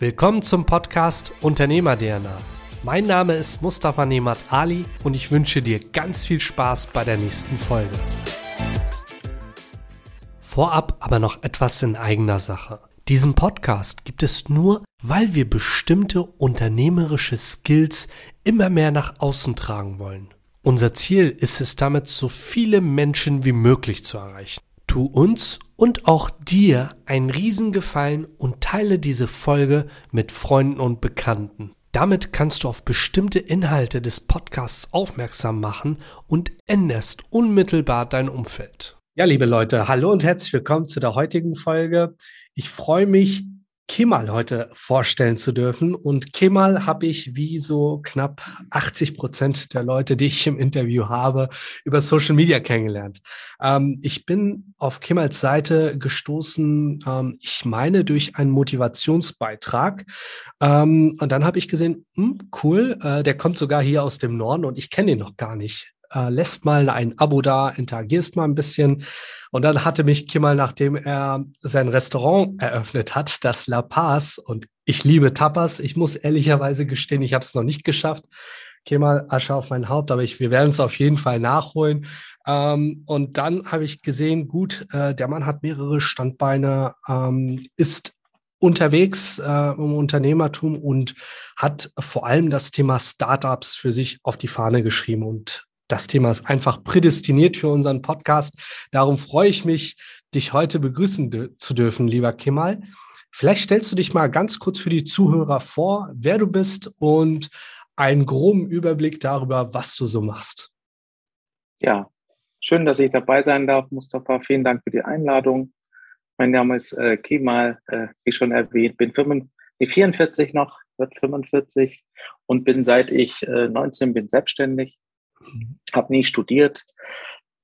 Willkommen zum Podcast Unternehmer DNA. Mein Name ist Mustafa Nemat Ali und ich wünsche dir ganz viel Spaß bei der nächsten Folge. Vorab aber noch etwas in eigener Sache. Diesen Podcast gibt es nur, weil wir bestimmte unternehmerische Skills immer mehr nach außen tragen wollen. Unser Ziel ist es damit, so viele Menschen wie möglich zu erreichen. Tu uns und auch dir einen Riesengefallen und teile diese Folge mit Freunden und Bekannten. Damit kannst du auf bestimmte Inhalte des Podcasts aufmerksam machen und änderst unmittelbar dein Umfeld. Ja, liebe Leute, hallo und herzlich willkommen zu der heutigen Folge. Ich freue mich, Kemal heute vorstellen zu dürfen. Und Kemal habe ich wie so knapp 80 Prozent der Leute, die ich im Interview habe, über Social Media kennengelernt. Ähm, ich bin auf Kemals Seite gestoßen, ähm, ich meine, durch einen Motivationsbeitrag. Ähm, und dann habe ich gesehen, hm, cool, äh, der kommt sogar hier aus dem Norden und ich kenne ihn noch gar nicht äh, lässt mal ein Abo da, interagierst mal ein bisschen. Und dann hatte mich Kimmel, nachdem er sein Restaurant eröffnet hat, das La Paz, und ich liebe Tapas, ich muss ehrlicherweise gestehen, ich habe es noch nicht geschafft. Kemal, Asche auf mein Haupt, aber ich, wir werden es auf jeden Fall nachholen. Ähm, und dann habe ich gesehen, gut, äh, der Mann hat mehrere Standbeine, ähm, ist unterwegs äh, im Unternehmertum und hat vor allem das Thema Startups für sich auf die Fahne geschrieben. Und das Thema ist einfach prädestiniert für unseren Podcast. Darum freue ich mich, dich heute begrüßen zu dürfen, lieber Kemal. Vielleicht stellst du dich mal ganz kurz für die Zuhörer vor, wer du bist und einen groben Überblick darüber, was du so machst. Ja, schön, dass ich dabei sein darf, Mustafa. Vielen Dank für die Einladung. Mein Name ist äh, Kemal, äh, wie schon erwähnt, bin 45, 44 noch, wird 45 und bin seit ich äh, 19 bin selbstständig habe nie studiert,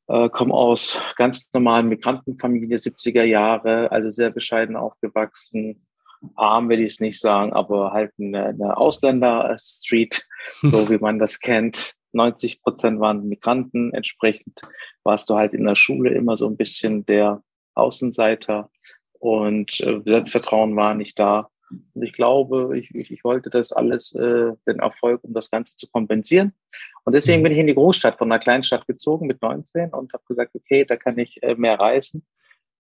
äh, komme aus ganz normalen Migrantenfamilie, 70er Jahre, also sehr bescheiden aufgewachsen. Arm will ich es nicht sagen, aber halt eine, eine Ausländer-Street, so wie man das kennt. 90 Prozent waren Migranten. Entsprechend warst du halt in der Schule immer so ein bisschen der Außenseiter und äh, Selbstvertrauen war nicht da. Und ich glaube, ich, ich, ich wollte das alles, äh, den Erfolg, um das Ganze zu kompensieren. Und deswegen mhm. bin ich in die Großstadt von einer kleinen Stadt gezogen mit 19 und habe gesagt, okay, da kann ich äh, mehr reisen.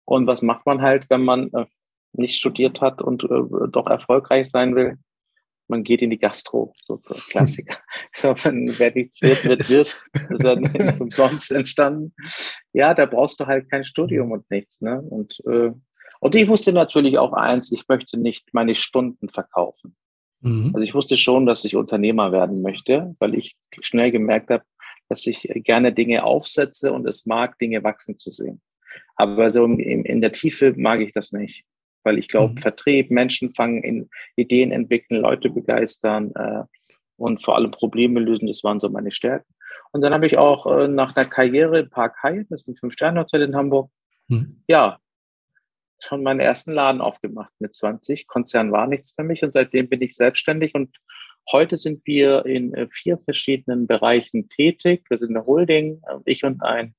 Und was macht man halt, wenn man äh, nicht studiert hat und äh, doch erfolgreich sein will? Man geht in die Gastro, so, so Klassiker. so, wenn, wer nichts wird, wird, wird. Das ist ja nicht umsonst entstanden. Ja, da brauchst du halt kein Studium und nichts. Ne? Und äh, und ich wusste natürlich auch eins, ich möchte nicht meine Stunden verkaufen. Mhm. Also ich wusste schon, dass ich Unternehmer werden möchte, weil ich schnell gemerkt habe, dass ich gerne Dinge aufsetze und es mag, Dinge wachsen zu sehen. Aber so in, in der Tiefe mag ich das nicht, weil ich glaube, mhm. Vertrieb, Menschen fangen in Ideen entwickeln, Leute begeistern äh, und vor allem Probleme lösen, das waren so meine Stärken. Und dann habe ich auch äh, nach einer Karriere im Park Hyatt, das ist ein Fünf-Sterne-Hotel in Hamburg, mhm. ja, schon meinen ersten Laden aufgemacht mit 20. Konzern war nichts für mich und seitdem bin ich selbstständig und heute sind wir in äh, vier verschiedenen Bereichen tätig. Wir sind eine Holding, äh, ich und ein,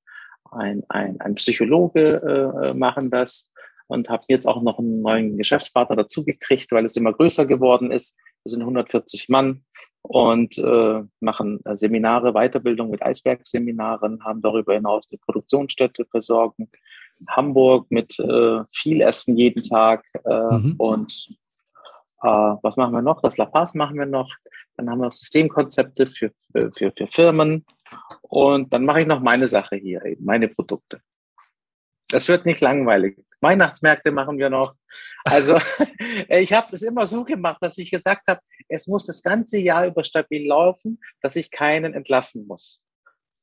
ein, ein, ein Psychologe äh, machen das und habe jetzt auch noch einen neuen Geschäftspartner dazu gekriegt, weil es immer größer geworden ist. Wir sind 140 Mann und äh, machen Seminare, Weiterbildung mit Eisbergseminaren, haben darüber hinaus eine Produktionsstätte versorgen, Hamburg mit äh, viel Essen jeden Tag äh, mhm. und äh, was machen wir noch? Das La Paz machen wir noch. Dann haben wir noch Systemkonzepte für, für, für Firmen und dann mache ich noch meine Sache hier, eben meine Produkte. Das wird nicht langweilig. Weihnachtsmärkte machen wir noch. Also ich habe es immer so gemacht, dass ich gesagt habe, es muss das ganze Jahr über stabil laufen, dass ich keinen entlassen muss.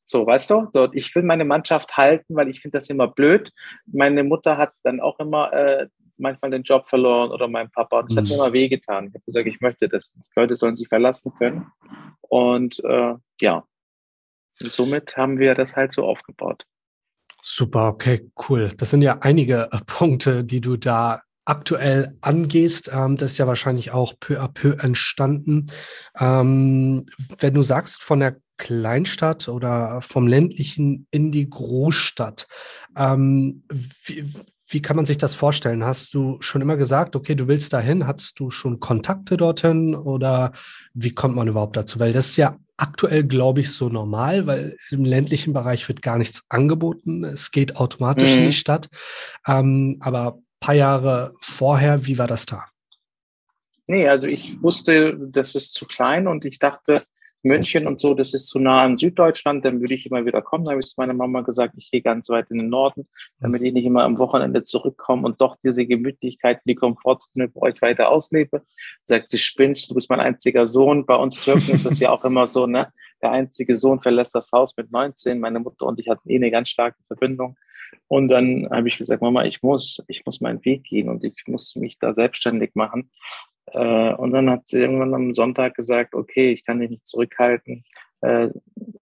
So, weißt du? So, ich will meine Mannschaft halten, weil ich finde das immer blöd. Meine Mutter hat dann auch immer äh, manchmal den Job verloren oder mein Papa. Und das mhm. hat mir immer wehgetan. Ich habe gesagt, ich möchte das. Die Leute sollen sich verlassen können. Und äh, ja, und somit haben wir das halt so aufgebaut. Super, okay, cool. Das sind ja einige äh, Punkte, die du da aktuell angehst. Ähm, das ist ja wahrscheinlich auch peu à peu entstanden. Ähm, wenn du sagst, von der Kleinstadt oder vom ländlichen in die Großstadt, ähm, wie, wie kann man sich das vorstellen? Hast du schon immer gesagt, okay, du willst dahin? Hattest du schon Kontakte dorthin oder wie kommt man überhaupt dazu? Weil das ist ja aktuell, glaube ich, so normal, weil im ländlichen Bereich wird gar nichts angeboten. Es geht automatisch mhm. in die Stadt. Ähm, aber ein paar Jahre vorher, wie war das da? Nee, also ich wusste, das ist zu klein und ich dachte, München und so, das ist zu nah an Süddeutschland, dann würde ich immer wieder kommen. Da habe ich zu meiner Mama gesagt, ich gehe ganz weit in den Norden, damit ich nicht immer am Wochenende zurückkomme und doch diese Gemütlichkeit, die Komfortzone bei euch weiter auslebe. Sagt sie, spinnst, du bist mein einziger Sohn. Bei uns Türken ist es ja auch immer so, ne? Der einzige Sohn verlässt das Haus mit 19. Meine Mutter und ich hatten eh eine ganz starke Verbindung. Und dann habe ich gesagt, Mama, ich muss, ich muss meinen Weg gehen und ich muss mich da selbstständig machen. Äh, und dann hat sie irgendwann am Sonntag gesagt, okay, ich kann dich nicht zurückhalten. Äh,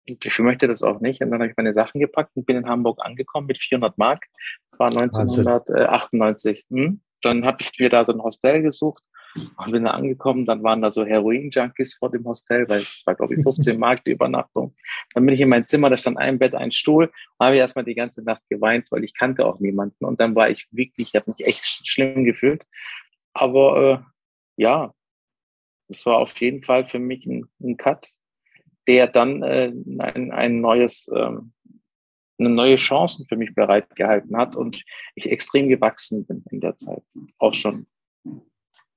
ich möchte das auch nicht. Und dann habe ich meine Sachen gepackt und bin in Hamburg angekommen mit 400 Mark. Das war 1998. Hm? Dann habe ich mir da so ein Hostel gesucht und bin da angekommen. Dann waren da so Heroin-Junkies vor dem Hostel, weil es war, glaube ich, 15 Mark die Übernachtung. Dann bin ich in mein Zimmer, da stand ein Bett, ein Stuhl. Habe ich erstmal die ganze Nacht geweint, weil ich kannte auch niemanden. Und dann war ich wirklich, ich habe mich echt schlimm gefühlt. Aber äh, ja, es war auf jeden Fall für mich ein, ein Cut, der dann äh, ein, ein neues, ähm, eine neue Chancen für mich bereitgehalten hat und ich extrem gewachsen bin in der Zeit. Auch schon.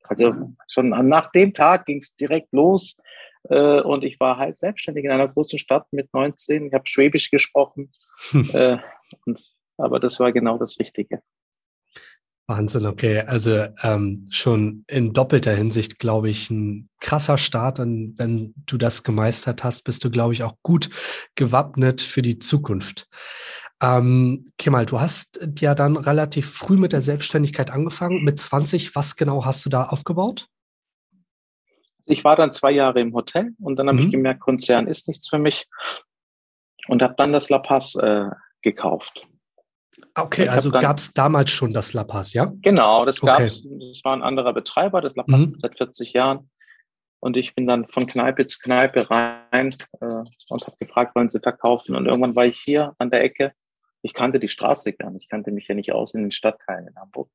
Also schon nach dem Tag ging es direkt los äh, und ich war halt selbstständig in einer großen Stadt mit 19. Ich habe Schwäbisch gesprochen, äh, und, aber das war genau das Richtige. Wahnsinn, okay. Also ähm, schon in doppelter Hinsicht, glaube ich, ein krasser Start. Und wenn du das gemeistert hast, bist du, glaube ich, auch gut gewappnet für die Zukunft. Ähm, Kemal, du hast ja dann relativ früh mit der Selbstständigkeit angefangen. Mit 20, was genau hast du da aufgebaut? Ich war dann zwei Jahre im Hotel und dann habe mhm. ich gemerkt, Konzern ist nichts für mich und habe dann das La Paz äh, gekauft. Okay, also gab es damals schon das La Paz, ja? Genau, das gab es. Das war ein anderer Betreiber, das La Paz mhm. seit 40 Jahren. Und ich bin dann von Kneipe zu Kneipe rein äh, und habe gefragt, wollen sie verkaufen. Und irgendwann war ich hier an der Ecke ich kannte die Straße gar nicht, ich kannte mich ja nicht aus in den Stadtteilen in Hamburg.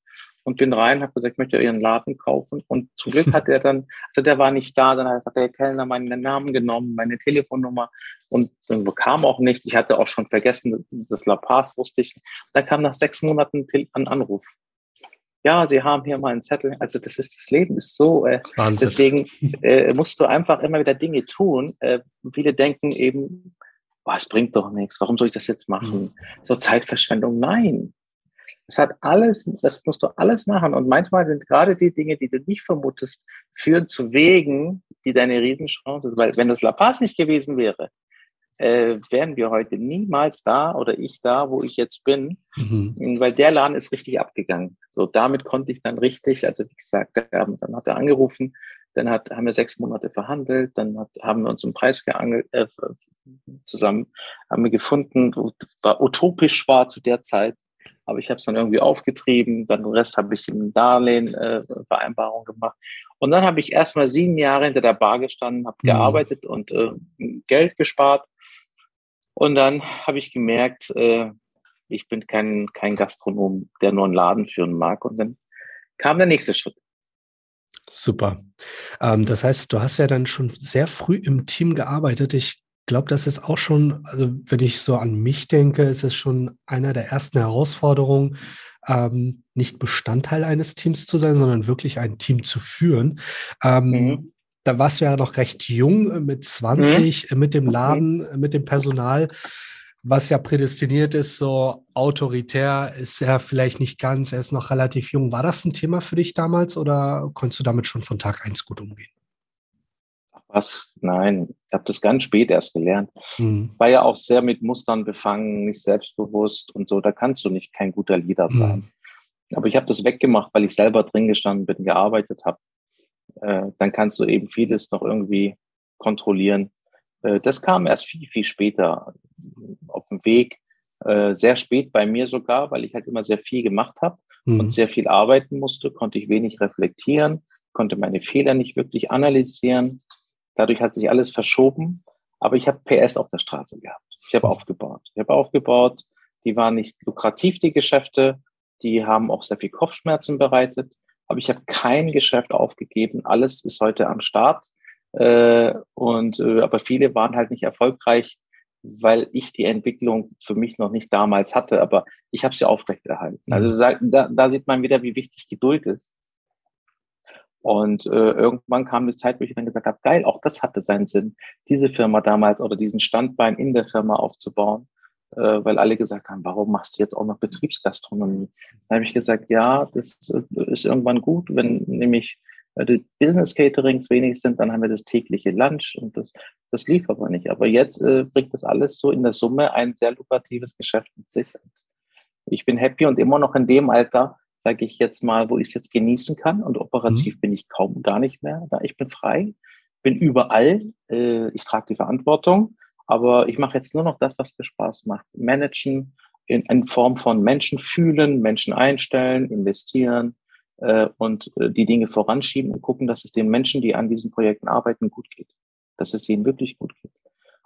Und bin rein, habe gesagt, ich möchte Ihren Laden kaufen. Und zum Glück hat er dann, also der war nicht da, dann hat der Kellner meinen Namen genommen, meine Telefonnummer und dann kam auch nicht. Ich hatte auch schon vergessen, das La Paz wusste ich. Dann kam nach sechs Monaten ein Anruf. Ja, Sie haben hier mal einen Zettel. Also das ist das Leben ist so. Äh, deswegen äh, musst du einfach immer wieder Dinge tun. Äh, viele denken eben, boah, es bringt doch nichts, warum soll ich das jetzt machen? Mhm. So Zeitverschwendung. Nein. Es hat alles, das musst du alles machen. Und manchmal sind gerade die Dinge, die du nicht vermutest, führen zu Wegen, die deine Riesenchance sind. Weil wenn das La Paz nicht gewesen wäre, äh, wären wir heute niemals da oder ich da, wo ich jetzt bin, mhm. weil der Laden ist richtig abgegangen. So, damit konnte ich dann richtig, also wie gesagt, dann hat er angerufen, dann hat, haben wir sechs Monate verhandelt, dann hat, haben wir uns im Preis geangelt, äh, zusammen, haben wir gefunden, war utopisch war zu der Zeit, aber ich habe es dann irgendwie aufgetrieben, dann den Rest habe ich im Darlehen äh, Vereinbarung gemacht. Und dann habe ich erstmal sieben Jahre hinter der Bar gestanden, habe mhm. gearbeitet und äh, Geld gespart. Und dann habe ich gemerkt, äh, ich bin kein, kein Gastronom, der nur einen Laden führen mag. Und dann kam der nächste Schritt. Super. Ähm, das heißt, du hast ja dann schon sehr früh im Team gearbeitet. Ich glaube, das ist auch schon, also wenn ich so an mich denke, ist es schon einer der ersten Herausforderungen, ähm, nicht Bestandteil eines Teams zu sein, sondern wirklich ein Team zu führen. Ähm, mhm. Da warst du ja noch recht jung, äh, mit 20, mhm. mit dem Laden, mit dem Personal was ja prädestiniert ist, so autoritär, ist er vielleicht nicht ganz, er ist noch relativ jung. War das ein Thema für dich damals oder konntest du damit schon von Tag eins gut umgehen? Was? Nein, ich habe das ganz spät erst gelernt. Hm. War ja auch sehr mit Mustern befangen, nicht selbstbewusst und so. Da kannst du nicht kein guter Leader hm. sein. Hm. Aber ich habe das weggemacht, weil ich selber drin gestanden bin, gearbeitet habe. Äh, dann kannst du eben vieles noch irgendwie kontrollieren. Äh, das kam erst viel, viel später auf dem Weg, äh, sehr spät bei mir sogar, weil ich halt immer sehr viel gemacht habe mhm. und sehr viel arbeiten musste, konnte ich wenig reflektieren, konnte meine Fehler nicht wirklich analysieren. Dadurch hat sich alles verschoben, aber ich habe PS auf der Straße gehabt. Ich habe aufgebaut. Ich habe aufgebaut, die waren nicht lukrativ, die Geschäfte, Die haben auch sehr viel Kopfschmerzen bereitet. Aber ich habe kein Geschäft aufgegeben. Alles ist heute am Start. Äh, und, äh, aber viele waren halt nicht erfolgreich, weil ich die Entwicklung für mich noch nicht damals hatte. Aber ich habe sie aufrechterhalten. Also mhm. da, da sieht man wieder, wie wichtig Geduld ist. Und äh, irgendwann kam die Zeit, wo ich dann gesagt habe, geil, auch das hatte seinen Sinn, diese Firma damals oder diesen Standbein in der Firma aufzubauen, äh, weil alle gesagt haben, warum machst du jetzt auch noch Betriebsgastronomie? Dann habe ich gesagt, ja, das äh, ist irgendwann gut, wenn nämlich äh, die Business Caterings wenig sind, dann haben wir das tägliche Lunch und das, das lief aber nicht. Aber jetzt äh, bringt das alles so in der Summe ein sehr lukratives Geschäft mit sich. Und ich bin happy und immer noch in dem Alter, sage ich jetzt mal, wo ich es jetzt genießen kann. Und operativ mhm. bin ich kaum gar nicht mehr. Da ich bin frei, bin überall. Äh, ich trage die Verantwortung, aber ich mache jetzt nur noch das, was mir Spaß macht. Managen in, in Form von Menschen fühlen, Menschen einstellen, investieren äh, und äh, die Dinge voranschieben und gucken, dass es den Menschen, die an diesen Projekten arbeiten, gut geht. Dass es ihnen wirklich gut geht.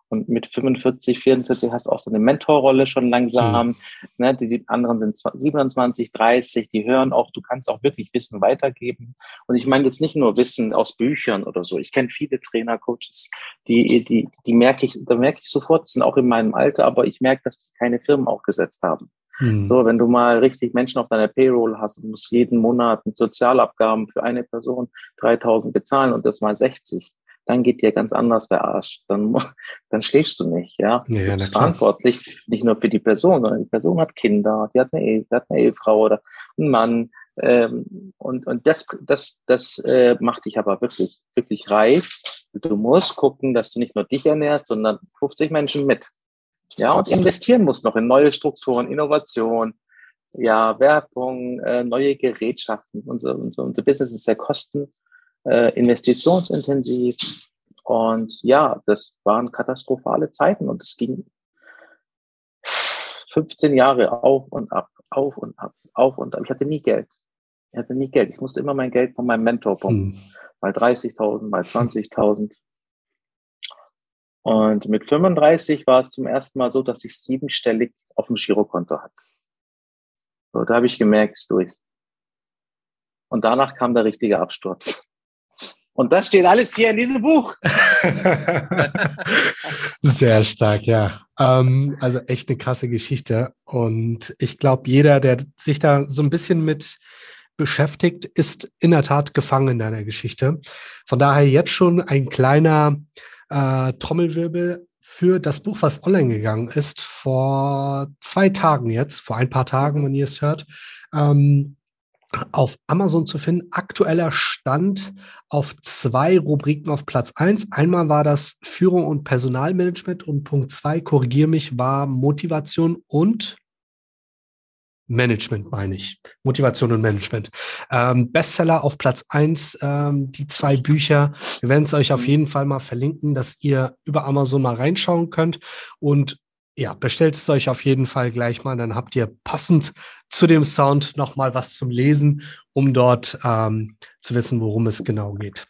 Und mit 45, 44 hast du auch so eine Mentorrolle schon langsam. Mhm. Ne, die, die, anderen sind 27, 30, die hören auch, du kannst auch wirklich Wissen weitergeben. Und ich meine jetzt nicht nur Wissen aus Büchern oder so. Ich kenne viele Trainer, Coaches, die, die, die merke ich, da merke ich sofort, sind auch in meinem Alter, aber ich merke, dass die keine Firmen aufgesetzt haben. Mhm. So, wenn du mal richtig Menschen auf deiner Payroll hast und musst jeden Monat mit Sozialabgaben für eine Person 3000 bezahlen und das mal 60 dann geht dir ganz anders der Arsch. Dann, dann schläfst du nicht, ja. ja du bist verantwortlich nicht nur für die Person, sondern die Person hat Kinder, die hat eine, Ehe, die hat eine Ehefrau oder einen Mann. Ähm, und und das, das, das äh, macht dich aber wirklich, wirklich reif. Du musst gucken, dass du nicht nur dich ernährst, sondern 50 Menschen mit. Ja, und investieren musst noch in neue Strukturen, Innovation, ja, Werbung, äh, neue Gerätschaften. Unser, unser, unser Business ist sehr kosten- äh, investitionsintensiv. Und ja, das waren katastrophale Zeiten und es ging 15 Jahre auf und ab, auf und ab, auf und ab. Ich hatte nie Geld. Ich hatte nie Geld. Ich musste immer mein Geld von meinem Mentor pumpen. Hm. Mal 30.000, mal 20.000. Und mit 35 war es zum ersten Mal so, dass ich siebenstellig auf dem Girokonto hatte. So, da habe ich gemerkt, es ist durch. Und danach kam der richtige Absturz. Und das steht alles hier in diesem Buch. Sehr stark, ja. Ähm, also echt eine krasse Geschichte. Und ich glaube, jeder, der sich da so ein bisschen mit beschäftigt, ist in der Tat gefangen in deiner Geschichte. Von daher jetzt schon ein kleiner äh, Trommelwirbel für das Buch, was online gegangen ist, vor zwei Tagen jetzt, vor ein paar Tagen, wenn ihr es hört. Ähm, auf Amazon zu finden. Aktueller Stand auf zwei Rubriken auf Platz eins. Einmal war das Führung und Personalmanagement und Punkt zwei, korrigiere mich, war Motivation und Management, meine ich. Motivation und Management. Ähm, Bestseller auf Platz eins. ähm, die zwei Bücher. Wir werden es euch auf jeden Fall mal verlinken, dass ihr über Amazon mal reinschauen könnt. Und ja, bestellt es euch auf jeden Fall gleich mal. Dann habt ihr passend zu dem Sound nochmal was zum Lesen, um dort ähm, zu wissen, worum es genau geht.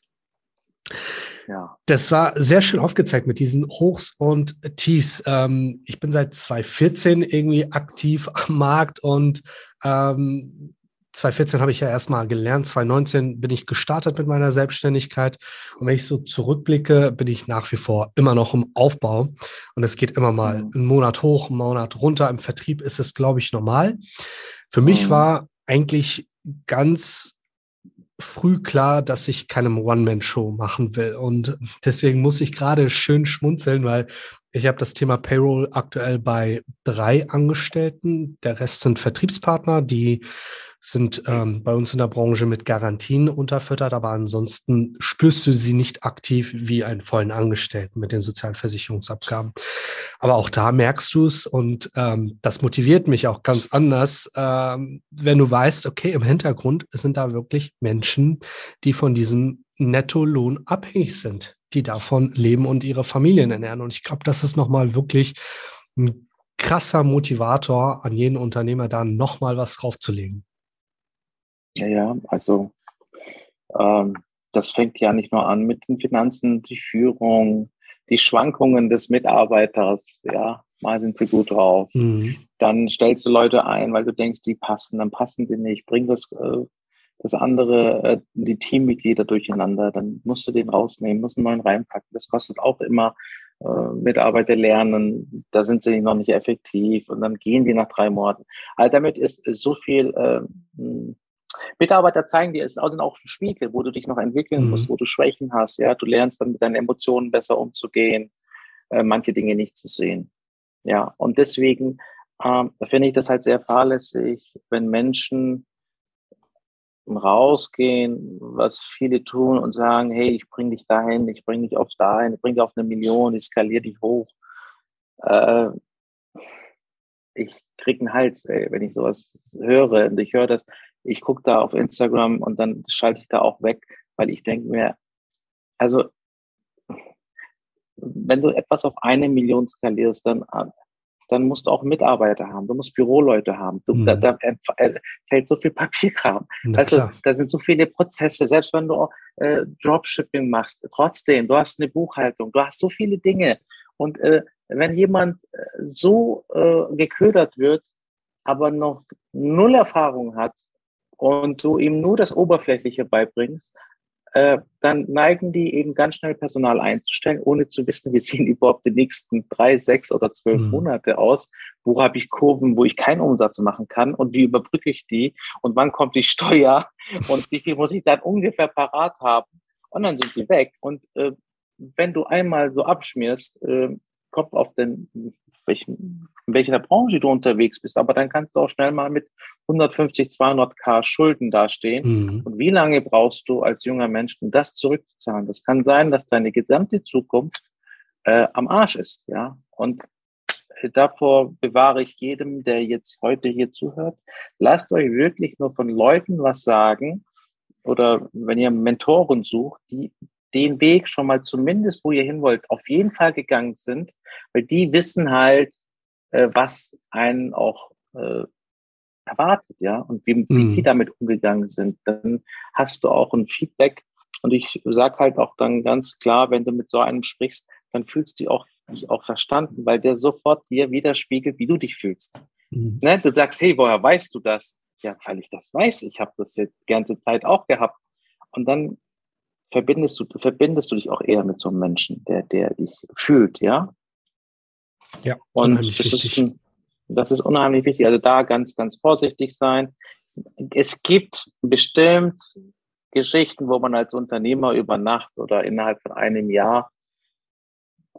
Ja. Das war sehr schön aufgezeigt mit diesen Hochs und Tiefs. Ähm, ich bin seit 2014 irgendwie aktiv am Markt und ähm, 2014 habe ich ja erstmal gelernt, 2019 bin ich gestartet mit meiner Selbstständigkeit. Und wenn ich so zurückblicke, bin ich nach wie vor immer noch im Aufbau. Und es geht immer mal mhm. einen Monat hoch, einen Monat runter. Im Vertrieb ist es, glaube ich, normal. Für mich mhm. war eigentlich ganz früh klar, dass ich keine One-Man-Show machen will. Und deswegen muss ich gerade schön schmunzeln, weil ich habe das Thema Payroll aktuell bei drei Angestellten. Der Rest sind Vertriebspartner, die sind ähm, bei uns in der Branche mit Garantien unterfüttert, aber ansonsten spürst du sie nicht aktiv wie einen vollen Angestellten mit den Sozialversicherungsabgaben. Aber auch da merkst du es und ähm, das motiviert mich auch ganz anders, ähm, wenn du weißt, okay, im Hintergrund sind da wirklich Menschen, die von diesem Nettolohn abhängig sind, die davon leben und ihre Familien ernähren. Und ich glaube, das ist nochmal wirklich ein krasser Motivator an jeden Unternehmer, da nochmal was draufzulegen. Ja, ja, also ähm, das fängt ja nicht nur an mit den Finanzen, die Führung, die Schwankungen des Mitarbeiters, ja, mal sind sie gut drauf. Mhm. Dann stellst du Leute ein, weil du denkst, die passen, dann passen die nicht. Bring das, äh, das andere, äh, die Teammitglieder durcheinander, dann musst du den rausnehmen, musst einen neuen reinpacken. Das kostet auch immer äh, Mitarbeiter lernen, da sind sie noch nicht effektiv und dann gehen die nach drei Monaten. Also damit ist so viel äh, Mitarbeiter zeigen dir, es ist auch ein Spiegel, wo du dich noch entwickeln mhm. musst, wo du Schwächen hast. Ja, du lernst dann mit deinen Emotionen besser umzugehen, äh, manche Dinge nicht zu sehen. Ja, und deswegen ähm, finde ich das halt sehr fahrlässig, wenn Menschen rausgehen, was viele tun und sagen, hey, ich bringe dich dahin, ich bringe dich auf dahin, ich bringe dich auf eine Million, ich skaliere dich hoch. Äh, ich krieg einen Hals, ey, wenn ich sowas höre. Und ich höre das, ich gucke da auf Instagram und dann schalte ich da auch weg, weil ich denke mir, also wenn du etwas auf eine Million skalierst, dann, dann musst du auch Mitarbeiter haben, du musst Büroleute haben, du, mhm. da, da, fällt so viel Papierkram. Na, also klar. da sind so viele Prozesse, selbst wenn du äh, Dropshipping machst, trotzdem, du hast eine Buchhaltung, du hast so viele Dinge. Und äh, wenn jemand äh, so äh, geködert wird, aber noch null Erfahrung hat und du ihm nur das Oberflächliche beibringst, äh, dann neigen die eben ganz schnell Personal einzustellen, ohne zu wissen, wie sehen überhaupt die nächsten drei, sechs oder zwölf mhm. Monate aus. Wo habe ich Kurven, wo ich keinen Umsatz machen kann und wie überbrücke ich die und wann kommt die Steuer und wie viel muss ich dann ungefähr parat haben und dann sind die weg. Und äh, wenn du einmal so abschmierst, äh, Kopf auf den welchen, in welcher Branche du unterwegs bist. Aber dann kannst du auch schnell mal mit 150, 200k Schulden dastehen. Mhm. Und wie lange brauchst du als junger Mensch, um das zurückzuzahlen? Das kann sein, dass deine gesamte Zukunft äh, am Arsch ist, ja. Und davor bewahre ich jedem, der jetzt heute hier zuhört. Lasst euch wirklich nur von Leuten was sagen oder wenn ihr Mentoren sucht, die den Weg schon mal zumindest, wo ihr hin wollt, auf jeden Fall gegangen sind, weil die wissen halt, äh, was einen auch äh, erwartet, ja, und wie, mhm. wie die damit umgegangen sind. Dann hast du auch ein Feedback. Und ich sag halt auch dann ganz klar, wenn du mit so einem sprichst, dann fühlst du dich auch, dich auch verstanden, weil der sofort dir widerspiegelt, wie du dich fühlst. Mhm. Ne? Du sagst, hey, woher weißt du das? Ja, weil ich das weiß. Ich habe das die ganze Zeit auch gehabt. Und dann verbindest du, verbindest du dich auch eher mit so einem Menschen, der, der dich fühlt, ja? Ja. Und das ist, ein, das ist unheimlich wichtig. Also da ganz, ganz vorsichtig sein. Es gibt bestimmt Geschichten, wo man als Unternehmer über Nacht oder innerhalb von einem Jahr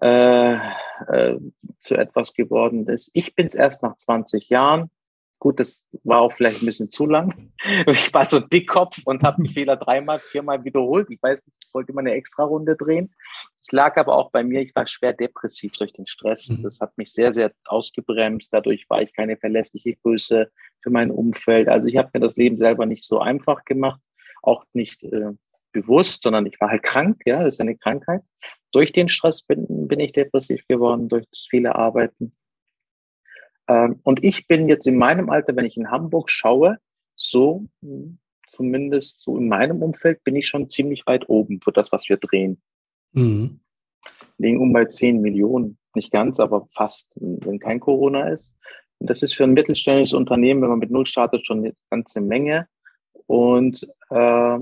äh, äh, zu etwas geworden ist. Ich bin es erst nach 20 Jahren. Gut, das war auch vielleicht ein bisschen zu lang. Ich war so dickkopf und habe die Fehler dreimal, viermal wiederholt. Ich weiß nicht, ich wollte immer eine extra Runde drehen. Es lag aber auch bei mir, ich war schwer depressiv durch den Stress. Mhm. Das hat mich sehr, sehr ausgebremst. Dadurch war ich keine verlässliche Größe für mein Umfeld. Also ich habe mir das Leben selber nicht so einfach gemacht, auch nicht äh, bewusst, sondern ich war halt krank. Ja, das ist eine Krankheit. Durch den Stress bin, bin ich depressiv geworden, durch viele Arbeiten. Ähm, und ich bin jetzt in meinem Alter, wenn ich in Hamburg schaue, so hm, zumindest so in meinem Umfeld bin ich schon ziemlich weit oben für das, was wir drehen. Mhm. Liegen um bei 10 Millionen, nicht ganz, aber fast, wenn kein Corona ist. Und das ist für ein mittelständisches Unternehmen, wenn man mit Null startet, schon eine ganze Menge. Und äh,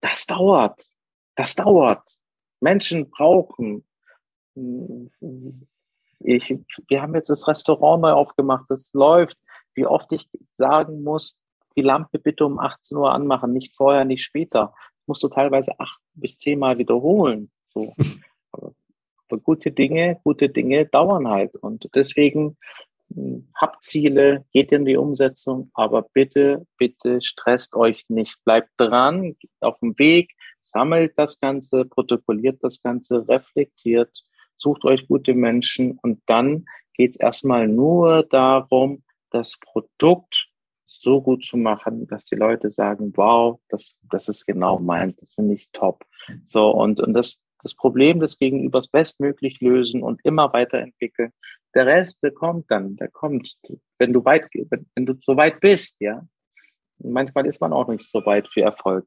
das dauert. Das dauert. Menschen brauchen hm, ich, wir haben jetzt das Restaurant neu aufgemacht, das läuft. Wie oft ich sagen muss, die Lampe bitte um 18 Uhr anmachen, nicht vorher, nicht später. Das musst du teilweise acht bis zehn Mal wiederholen. So. Aber, aber gute Dinge, gute Dinge dauern halt. Und deswegen hm, habt Ziele, geht in die Umsetzung, aber bitte, bitte stresst euch nicht. Bleibt dran, geht auf dem Weg, sammelt das Ganze, protokolliert das Ganze, reflektiert sucht euch gute Menschen und dann geht es erstmal nur darum, das Produkt so gut zu machen, dass die Leute sagen, wow, das, das ist genau meins, das finde ich top. So, und, und das, das Problem des Gegenübers bestmöglich lösen und immer weiterentwickeln. Der Rest, der kommt dann, der kommt, wenn du weit, wenn, wenn du so weit bist, ja. Manchmal ist man auch nicht so weit für Erfolg.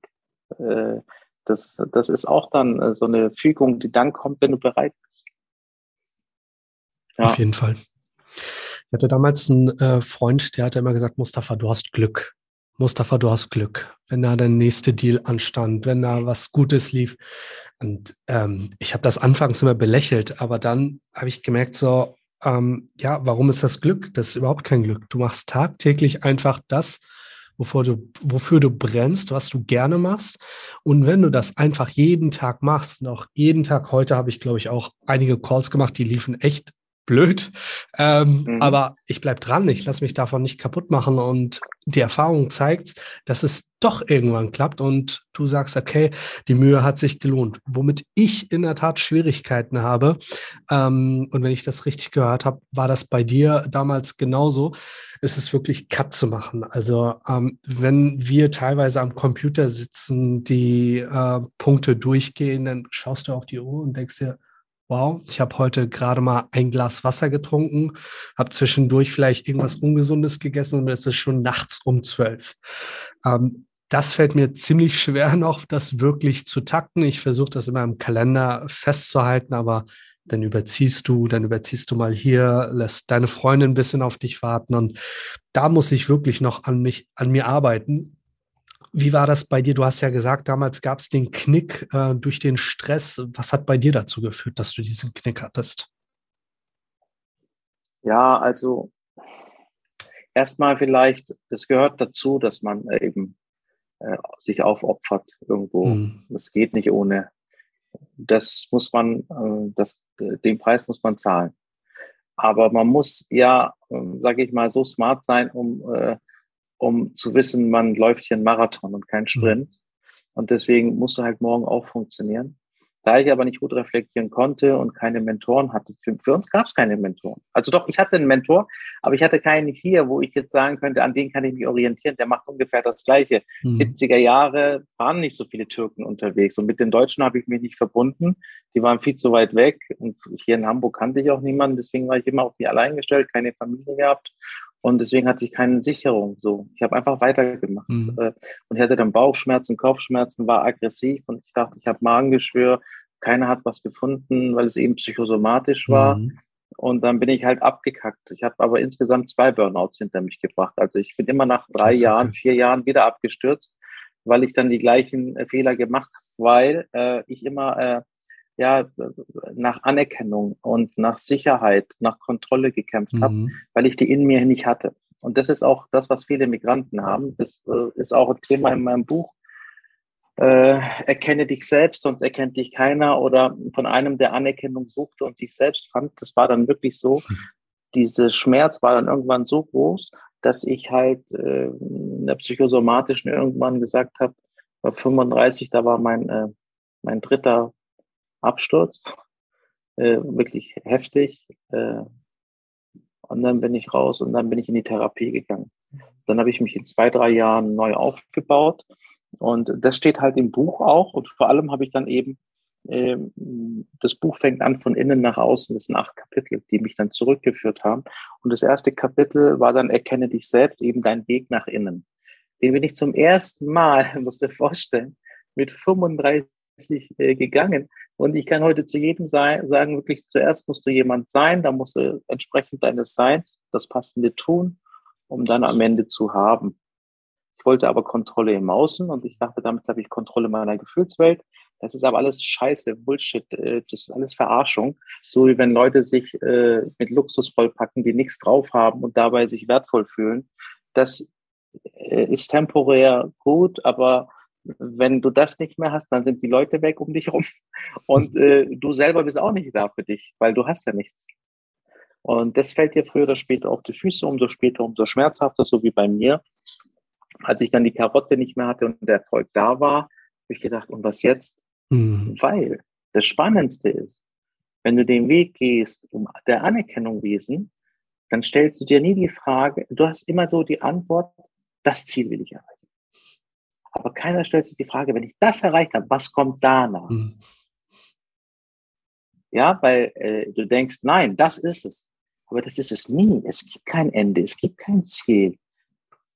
Äh, das, das ist auch dann so eine Fügung, die dann kommt, wenn du bereit bist. Ja. Auf jeden Fall. Ich hatte damals einen äh, Freund, der hatte immer gesagt, Mustafa, du hast Glück. Mustafa, du hast Glück, wenn da der nächste Deal anstand, wenn da was Gutes lief. Und ähm, ich habe das anfangs immer belächelt, aber dann habe ich gemerkt, so, ähm, ja, warum ist das Glück? Das ist überhaupt kein Glück. Du machst tagtäglich einfach das, wofür du, wofür du brennst, was du gerne machst. Und wenn du das einfach jeden Tag machst, noch jeden Tag, heute habe ich, glaube ich, auch einige Calls gemacht, die liefen echt blöd. Ähm, mhm. Aber ich bleibe dran, ich lasse mich davon nicht kaputt machen und die Erfahrung zeigt, dass es doch irgendwann klappt und du sagst, okay, die Mühe hat sich gelohnt. Womit ich in der Tat Schwierigkeiten habe, ähm, und wenn ich das richtig gehört habe, war das bei dir damals genauso, ist es wirklich Cut zu machen. Also ähm, wenn wir teilweise am Computer sitzen, die äh, Punkte durchgehen, dann schaust du auf die Uhr und denkst dir, wow, ich habe heute gerade mal ein Glas Wasser getrunken, habe zwischendurch vielleicht irgendwas Ungesundes gegessen und es ist schon nachts um zwölf. Ähm, das fällt mir ziemlich schwer noch, das wirklich zu takten. Ich versuche das immer im Kalender festzuhalten, aber dann überziehst du, dann überziehst du mal hier, lässt deine Freundin ein bisschen auf dich warten und da muss ich wirklich noch an mich, an mir arbeiten, wie war das bei dir? Du hast ja gesagt, damals gab es den Knick äh, durch den Stress. Was hat bei dir dazu geführt, dass du diesen Knick hattest? Ja, also erstmal vielleicht, es gehört dazu, dass man eben äh, sich aufopfert irgendwo. Mhm. Das geht nicht ohne. Das muss man, äh, das, den Preis muss man zahlen. Aber man muss ja, äh, sage ich mal, so smart sein, um äh, um zu wissen, man läuft hier einen Marathon und keinen mhm. Sprint. Mhm. Und deswegen musste halt morgen auch funktionieren. Da ich aber nicht gut reflektieren konnte und keine Mentoren hatte, für, für uns gab es keine Mentoren. Also doch, ich hatte einen Mentor, aber ich hatte keinen hier, wo ich jetzt sagen könnte, an den kann ich mich orientieren. Der macht ungefähr das Gleiche. Mhm. 70er Jahre waren nicht so viele Türken unterwegs und mit den Deutschen habe ich mich nicht verbunden. Die waren viel zu weit weg und hier in Hamburg kannte ich auch niemanden. Deswegen war ich immer auf mich allein gestellt, keine Familie gehabt und deswegen hatte ich keine Sicherung. So, ich habe einfach weitergemacht. Mhm. Äh, und ich hatte dann Bauchschmerzen, Kopfschmerzen, war aggressiv und ich dachte, ich habe Magengeschwür. Keiner hat was gefunden, weil es eben psychosomatisch war. Mhm. Und dann bin ich halt abgekackt. Ich habe aber insgesamt zwei Burnouts hinter mich gebracht. Also ich bin immer nach drei Jahren, vier Jahren wieder abgestürzt, weil ich dann die gleichen äh, Fehler gemacht habe, weil äh, ich immer äh, ja, nach Anerkennung und nach Sicherheit, nach Kontrolle gekämpft mhm. habe, weil ich die in mir nicht hatte. Und das ist auch das, was viele Migranten haben. Das äh, ist auch ein Thema in meinem Buch. Äh, erkenne dich selbst, sonst erkennt dich keiner. Oder von einem, der Anerkennung suchte und sich selbst fand. Das war dann wirklich so. Mhm. Diese Schmerz war dann irgendwann so groß, dass ich halt äh, in der psychosomatischen irgendwann gesagt habe, bei 35, da war mein, äh, mein dritter Absturz, äh, wirklich heftig. Äh, und dann bin ich raus und dann bin ich in die Therapie gegangen. Dann habe ich mich in zwei, drei Jahren neu aufgebaut. Und das steht halt im Buch auch. Und vor allem habe ich dann eben, äh, das Buch fängt an von innen nach außen. Das sind acht Kapitel, die mich dann zurückgeführt haben. Und das erste Kapitel war dann Erkenne dich selbst, eben dein Weg nach innen. Den bin ich zum ersten Mal, musst du dir vorstellen, mit 35 äh, gegangen. Und ich kann heute zu jedem sein, sagen, wirklich zuerst musst du jemand sein, da musst du entsprechend deines Seins das Passende tun, um dann am Ende zu haben. Ich wollte aber Kontrolle im Außen und ich dachte, damit habe ich Kontrolle meiner Gefühlswelt. Das ist aber alles Scheiße, Bullshit, äh, das ist alles Verarschung. So wie wenn Leute sich äh, mit Luxus vollpacken, die nichts drauf haben und dabei sich wertvoll fühlen. Das äh, ist temporär gut, aber wenn du das nicht mehr hast, dann sind die Leute weg um dich herum und äh, du selber bist auch nicht da für dich, weil du hast ja nichts. Und das fällt dir früher oder später auf die Füße, umso später, umso schmerzhafter, so wie bei mir. Als ich dann die Karotte nicht mehr hatte und der Erfolg da war, habe ich gedacht, und was jetzt? Mhm. Weil das Spannendste ist, wenn du den Weg gehst, um der Anerkennung wesen, dann stellst du dir nie die Frage, du hast immer so die Antwort, das Ziel will ich erreichen. Aber keiner stellt sich die Frage, wenn ich das erreicht habe, was kommt danach? Mhm. Ja, weil äh, du denkst, nein, das ist es. Aber das ist es nie. Es gibt kein Ende, es gibt kein Ziel.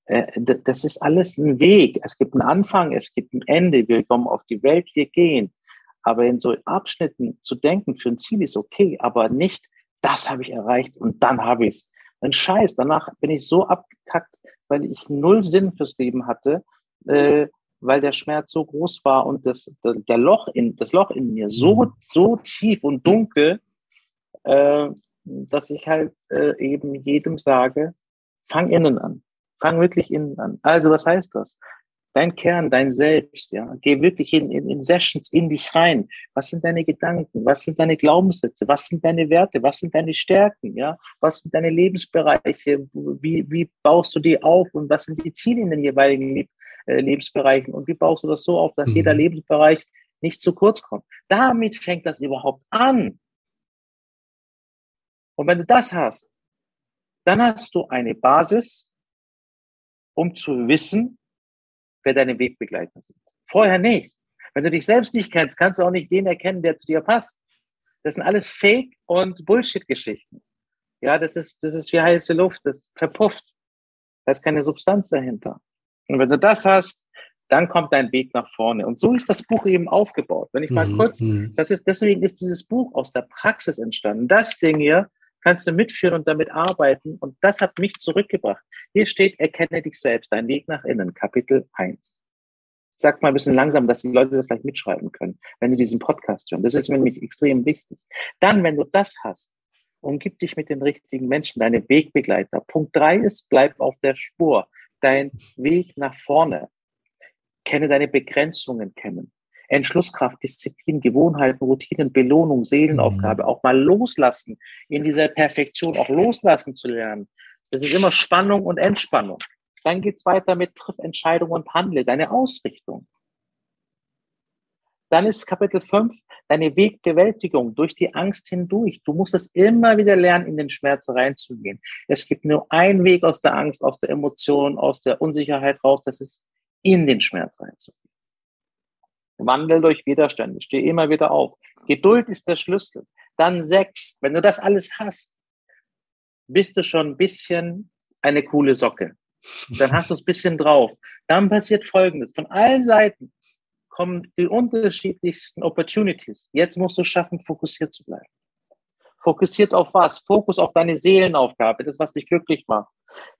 Äh, das ist alles ein Weg. Es gibt einen Anfang, es gibt ein Ende. Wir kommen auf die Welt, wir gehen. Aber in so Abschnitten zu denken für ein Ziel ist okay, aber nicht das habe ich erreicht und dann habe ich es. Ein Scheiß, danach bin ich so abgekackt, weil ich null Sinn fürs Leben hatte, äh, weil der Schmerz so groß war und das, der Loch in, das Loch in mir so, mhm. so tief und dunkel, äh, dass ich halt äh, eben jedem sage, fang innen an. Fang wirklich innen an. Also was heißt das? Dein Kern, dein Selbst, ja. Geh wirklich in, in, in Sessions in dich rein. Was sind deine Gedanken? Was sind deine Glaubenssätze? Was sind deine Werte? Was sind deine Stärken? Ja. Was sind deine Lebensbereiche? Wie, wie baust du die auf? Und was sind die Ziele in den jeweiligen äh, Lebensbereichen? Und wie baust du das so auf, dass mhm. jeder Lebensbereich nicht zu kurz kommt? Damit fängt das überhaupt an. Und wenn du das hast, dann hast du eine Basis, um zu wissen, wer deine Wegbegleiter sind. Vorher nicht. Wenn du dich selbst nicht kennst, kannst du auch nicht den erkennen, der zu dir passt. Das sind alles Fake- und Bullshit-Geschichten. Ja, das ist, das ist wie heiße Luft, das verpufft. Da ist keine Substanz dahinter. Und wenn du das hast, dann kommt dein Weg nach vorne. Und so ist das Buch eben aufgebaut. Wenn ich mal mhm. kurz, mhm. das ist, deswegen ist dieses Buch aus der Praxis entstanden. Das Ding hier kannst du mitführen und damit arbeiten. Und das hat mich zurückgebracht. Hier steht, erkenne dich selbst, dein Weg nach innen, Kapitel 1. Sag mal ein bisschen langsam, dass die Leute das vielleicht mitschreiben können, wenn sie diesen Podcast hören. Das ist nämlich extrem wichtig. Dann, wenn du das hast, umgib dich mit den richtigen Menschen, deine Wegbegleiter. Punkt drei ist, bleib auf der Spur. Dein Weg nach vorne. Kenne deine Begrenzungen kennen. Entschlusskraft, Disziplin, Gewohnheiten, Routinen, Belohnung, Seelenaufgabe, mhm. auch mal loslassen, in dieser Perfektion auch loslassen zu lernen. Das ist immer Spannung und Entspannung. Dann geht's weiter mit Triff Entscheidung und Handle, deine Ausrichtung. Dann ist Kapitel 5 deine Wegbewältigung durch die Angst hindurch. Du musst es immer wieder lernen, in den Schmerz reinzugehen. Es gibt nur einen Weg aus der Angst, aus der Emotion, aus der Unsicherheit raus, das ist in den Schmerz reinzugehen. Wandel durch Widerstände. Steh immer wieder auf. Geduld ist der Schlüssel. Dann sechs. Wenn du das alles hast, bist du schon ein bisschen eine coole Socke. Dann hast du es ein bisschen drauf. Dann passiert Folgendes. Von allen Seiten kommen die unterschiedlichsten Opportunities. Jetzt musst du schaffen, fokussiert zu bleiben. Fokussiert auf was? Fokus auf deine Seelenaufgabe, das, was dich glücklich macht.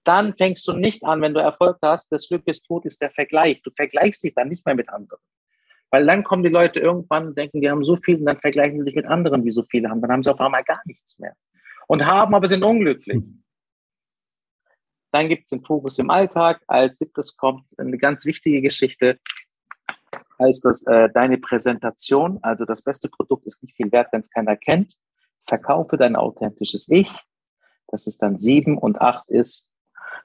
Dann fängst du nicht an, wenn du Erfolg hast, das Glück ist tot, ist der Vergleich. Du vergleichst dich dann nicht mehr mit anderen. Weil dann kommen die Leute irgendwann und denken, die haben so viel und dann vergleichen sie sich mit anderen, die so viele haben. Dann haben sie auf einmal gar nichts mehr. Und haben, aber sind unglücklich. Dann gibt es den Fokus im Alltag. Als siebtes kommt eine ganz wichtige Geschichte. Heißt das, äh, deine Präsentation, also das beste Produkt ist nicht viel wert, wenn es keiner kennt. Verkaufe dein authentisches Ich. Das ist dann sieben und acht ist,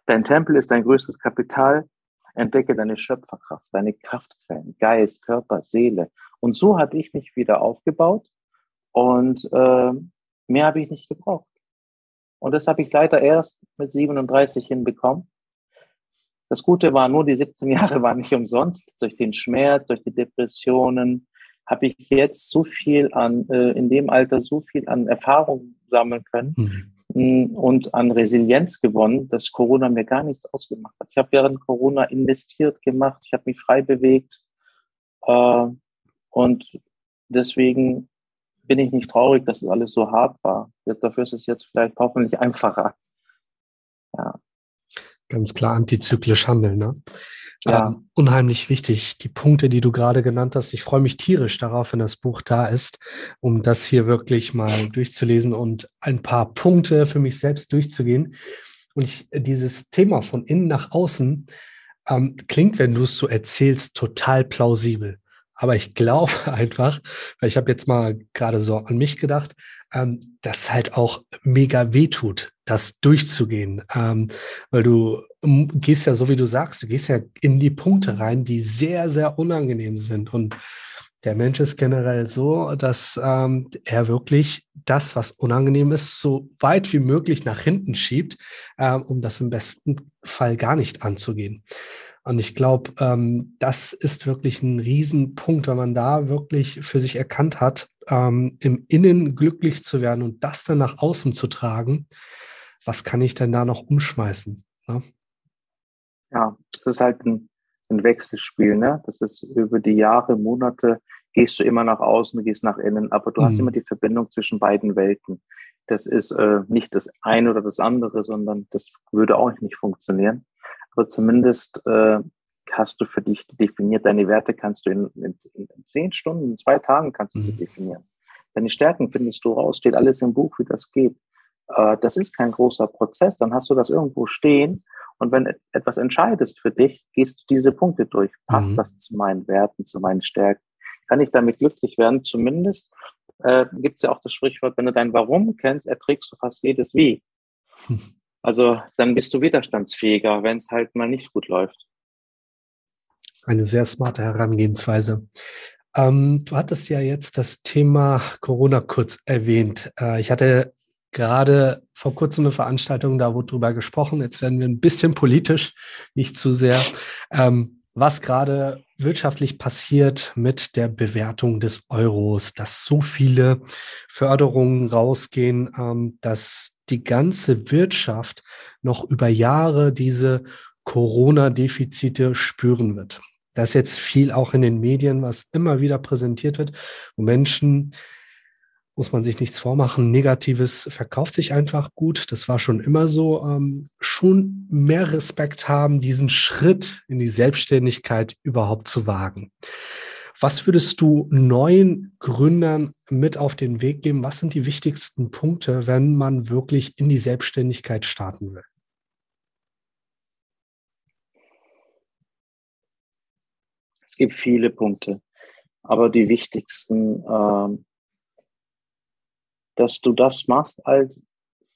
dein Tempel ist dein größtes Kapital. Entdecke deine Schöpferkraft, deine Kraftquellen, Geist, Körper, Seele. Und so habe ich mich wieder aufgebaut und äh, mehr habe ich nicht gebraucht. Und das habe ich leider erst mit 37 hinbekommen. Das Gute war nur, die 17 Jahre waren nicht umsonst. Durch den Schmerz, durch die Depressionen habe ich jetzt so viel an, äh, in dem Alter so viel an Erfahrung sammeln können, mhm und an Resilienz gewonnen, dass Corona mir gar nichts ausgemacht hat. Ich habe während Corona investiert, gemacht, ich habe mich frei bewegt äh, und deswegen bin ich nicht traurig, dass es alles so hart war. Dafür ist es jetzt vielleicht hoffentlich einfacher. Ganz klar antizyklisch handeln, ne? Ja. Ähm, unheimlich wichtig. Die Punkte, die du gerade genannt hast. Ich freue mich tierisch darauf, wenn das Buch da ist, um das hier wirklich mal durchzulesen und ein paar Punkte für mich selbst durchzugehen. Und ich, dieses Thema von innen nach außen ähm, klingt, wenn du es so erzählst, total plausibel. Aber ich glaube einfach, weil ich habe jetzt mal gerade so an mich gedacht, ähm, dass halt auch mega wehtut, das durchzugehen. Ähm, weil du um, gehst ja, so wie du sagst, du gehst ja in die Punkte rein, die sehr, sehr unangenehm sind. Und der Mensch ist generell so, dass ähm, er wirklich das, was unangenehm ist, so weit wie möglich nach hinten schiebt, ähm, um das im besten Fall gar nicht anzugehen. Und ich glaube, ähm, das ist wirklich ein Riesenpunkt, wenn man da wirklich für sich erkannt hat, ähm, im Innen glücklich zu werden und das dann nach außen zu tragen. Was kann ich denn da noch umschmeißen? Ne? Ja, das ist halt ein, ein Wechselspiel. Ne? Das ist über die Jahre, Monate gehst du immer nach außen, gehst nach innen, aber du mhm. hast immer die Verbindung zwischen beiden Welten. Das ist äh, nicht das eine oder das andere, sondern das würde auch nicht funktionieren. Aber zumindest äh, hast du für dich definiert, deine Werte kannst du in, in, in zehn Stunden, in zwei Tagen kannst du sie mhm. definieren. Deine Stärken findest du raus, steht alles im Buch, wie das geht. Äh, das ist kein großer Prozess, dann hast du das irgendwo stehen und wenn etwas entscheidest für dich, gehst du diese Punkte durch. Passt mhm. das zu meinen Werten, zu meinen Stärken? Kann ich damit glücklich werden? Zumindest äh, gibt es ja auch das Sprichwort, wenn du dein Warum kennst, erträgst du fast jedes Wie. Also dann bist du widerstandsfähiger, wenn es halt mal nicht gut läuft. Eine sehr smarte Herangehensweise. Ähm, du hattest ja jetzt das Thema Corona kurz erwähnt. Äh, ich hatte gerade vor kurzem eine Veranstaltung, da wurde drüber gesprochen. Jetzt werden wir ein bisschen politisch, nicht zu sehr. Ähm, was gerade wirtschaftlich passiert mit der Bewertung des Euros, dass so viele Förderungen rausgehen, ähm, dass die ganze Wirtschaft noch über Jahre diese Corona-Defizite spüren wird. Das ist jetzt viel auch in den Medien, was immer wieder präsentiert wird, wo Menschen muss man sich nichts vormachen. Negatives verkauft sich einfach gut. Das war schon immer so. Ähm, schon mehr Respekt haben, diesen Schritt in die Selbstständigkeit überhaupt zu wagen. Was würdest du neuen Gründern mit auf den Weg geben? Was sind die wichtigsten Punkte, wenn man wirklich in die Selbstständigkeit starten will? Es gibt viele Punkte, aber die wichtigsten ähm, dass du das machst, als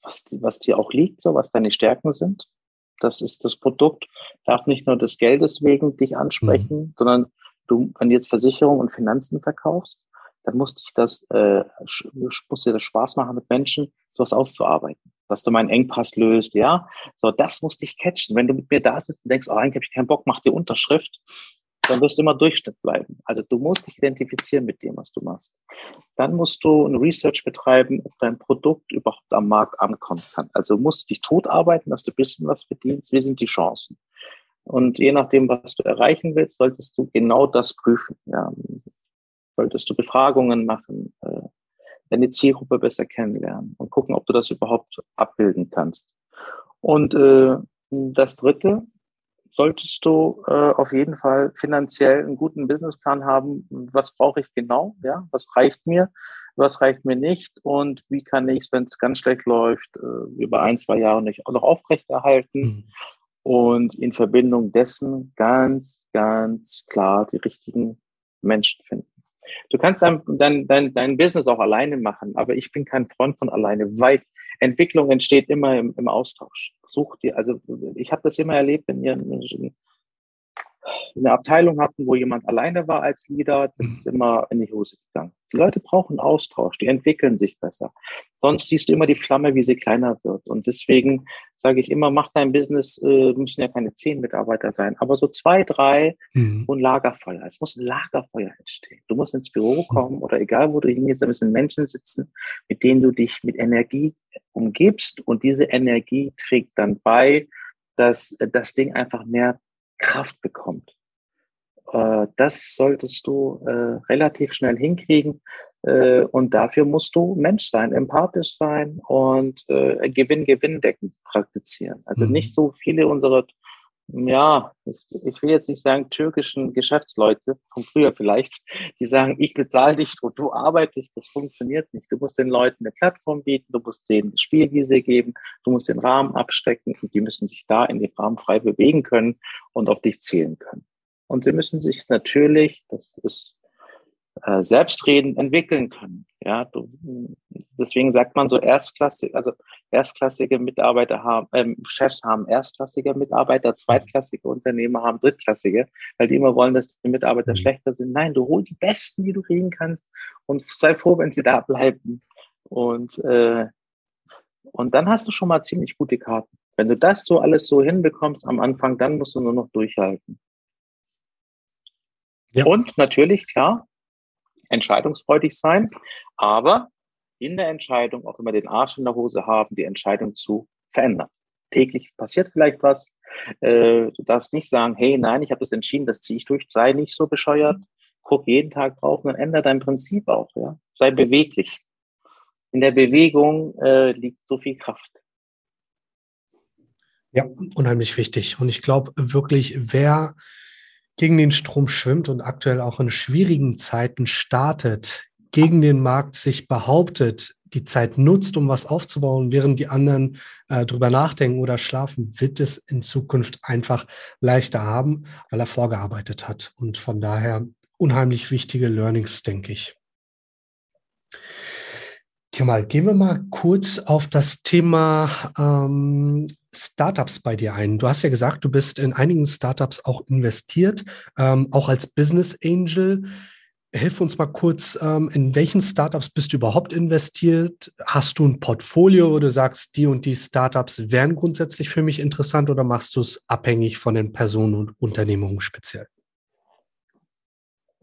was, was dir auch liegt, so was deine Stärken sind. Das ist das Produkt, darf nicht nur des Geldes wegen dich ansprechen, mhm. sondern du, wenn du jetzt Versicherung und Finanzen verkaufst, dann muss dich das, äh, muss dir das Spaß machen, mit Menschen sowas auszuarbeiten. Dass du meinen Engpass löst, ja. So, das muss dich catchen. Wenn du mit mir da sitzt und denkst, oh, eigentlich habe ich keinen Bock, mach dir Unterschrift, dann wirst du immer Durchschnitt bleiben. Also du musst dich identifizieren mit dem, was du machst. Dann musst du ein Research betreiben, ob dein Produkt überhaupt am Markt ankommen kann. Also musst du dich tot arbeiten, dass du ein bisschen was verdienst. Wie sind die Chancen? Und je nachdem, was du erreichen willst, solltest du genau das prüfen. Ja. Solltest du Befragungen machen, äh, deine Zielgruppe besser kennenlernen und gucken, ob du das überhaupt abbilden kannst. Und äh, das Dritte, solltest du äh, auf jeden Fall finanziell einen guten Businessplan haben. Was brauche ich genau? Ja, was reicht mir? Was reicht mir nicht? Und wie kann ich es, wenn es ganz schlecht läuft, äh, über ein, zwei Jahre nicht auch noch aufrechterhalten? Mhm. Und in Verbindung dessen ganz, ganz klar die richtigen Menschen finden. Du kannst dein, dein, dein, dein Business auch alleine machen, aber ich bin kein Freund von alleine, weil Entwicklung entsteht immer im, im Austausch. Such dir, also ich habe das immer erlebt, wenn ihr eine Abteilung hatten, wo jemand alleine war als Leader, das mhm. ist immer in die Hose gegangen. Die Leute brauchen Austausch, die entwickeln sich besser. Sonst siehst du immer die Flamme, wie sie kleiner wird. Und deswegen sage ich immer, mach dein Business, äh, müssen ja keine zehn Mitarbeiter sein, aber so zwei, drei mhm. und Lagerfeuer. Es muss ein Lagerfeuer entstehen. Du musst ins Büro mhm. kommen oder egal, wo du hingehst, da müssen Menschen sitzen, mit denen du dich mit Energie umgibst und diese Energie trägt dann bei, dass das Ding einfach mehr Kraft bekommt. Äh, das solltest du äh, relativ schnell hinkriegen. Äh, und dafür musst du Mensch sein, empathisch sein und Gewinn-Gewinn-Decken praktizieren. Also mhm. nicht so viele unserer ja, ich, ich will jetzt nicht sagen türkischen Geschäftsleute von früher vielleicht, die sagen, ich bezahle dich und du arbeitest, das funktioniert nicht. Du musst den Leuten eine Plattform bieten, du musst denen Spielwiese geben, du musst den Rahmen abstecken und die müssen sich da in dem Rahmen frei bewegen können und auf dich zählen können. Und sie müssen sich natürlich, das ist äh, selbstredend entwickeln können. Ja, du, deswegen sagt man so erstklassig, also erstklassige Mitarbeiter haben, äh, Chefs haben erstklassige Mitarbeiter, zweitklassige Unternehmer haben drittklassige, weil die immer wollen, dass die Mitarbeiter mhm. schlechter sind. Nein, du hol die Besten, die du kriegen kannst und sei froh, wenn sie da bleiben. Und, äh, und dann hast du schon mal ziemlich gute Karten. Wenn du das so alles so hinbekommst am Anfang, dann musst du nur noch durchhalten. Ja. Und natürlich, klar, entscheidungsfreudig sein, aber in der Entscheidung auch immer den Arsch in der Hose haben, die Entscheidung zu verändern. Täglich passiert vielleicht was. Äh, du darfst nicht sagen, hey, nein, ich habe das entschieden, das ziehe ich durch. Sei nicht so bescheuert. Guck jeden Tag drauf und dann ändere dein Prinzip auch. Ja? Sei beweglich. in der Bewegung äh, liegt so viel Kraft. Ja, unheimlich wichtig. Und ich glaube wirklich, wer gegen den Strom schwimmt und aktuell auch in schwierigen Zeiten startet, gegen den Markt sich behauptet, die Zeit nutzt, um was aufzubauen, während die anderen äh, drüber nachdenken oder schlafen, wird es in Zukunft einfach leichter haben, weil er vorgearbeitet hat. Und von daher unheimlich wichtige Learnings, denke ich. Mal, gehen wir mal kurz auf das Thema ähm, Startups bei dir ein. Du hast ja gesagt, du bist in einigen Startups auch investiert, ähm, auch als Business Angel. Hilf uns mal kurz, ähm, in welchen Startups bist du überhaupt investiert? Hast du ein Portfolio, wo du sagst, die und die Startups wären grundsätzlich für mich interessant oder machst du es abhängig von den Personen und Unternehmungen speziell?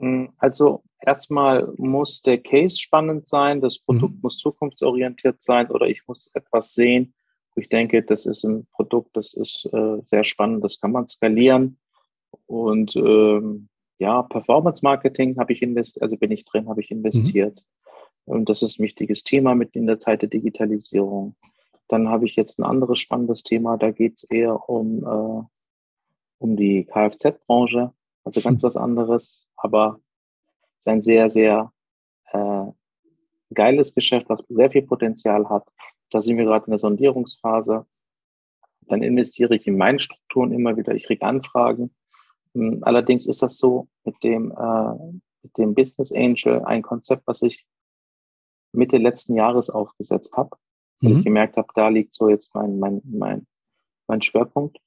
Hm, also erstmal muss der Case spannend sein, das Produkt mhm. muss zukunftsorientiert sein oder ich muss etwas sehen, ich denke, das ist ein Produkt, das ist äh, sehr spannend, das kann man skalieren. Und ähm, ja, Performance Marketing habe ich investiert, also bin ich drin, habe ich investiert. Mhm. Und das ist ein wichtiges Thema mit in der Zeit der Digitalisierung. Dann habe ich jetzt ein anderes spannendes Thema, da geht es eher um, äh, um die Kfz-Branche, also ganz mhm. was anderes, aber es ist ein sehr, sehr äh, geiles Geschäft, was sehr viel Potenzial hat. Da sind wir gerade in der Sondierungsphase. Dann investiere ich in meine Strukturen immer wieder. Ich kriege Anfragen hm, allerdings ist das so mit dem, äh, mit dem Business Angel ein Konzept, was ich Mitte letzten Jahres aufgesetzt habe. Mhm. ich gemerkt habe, da liegt so jetzt mein, mein, mein, mein Schwerpunkt.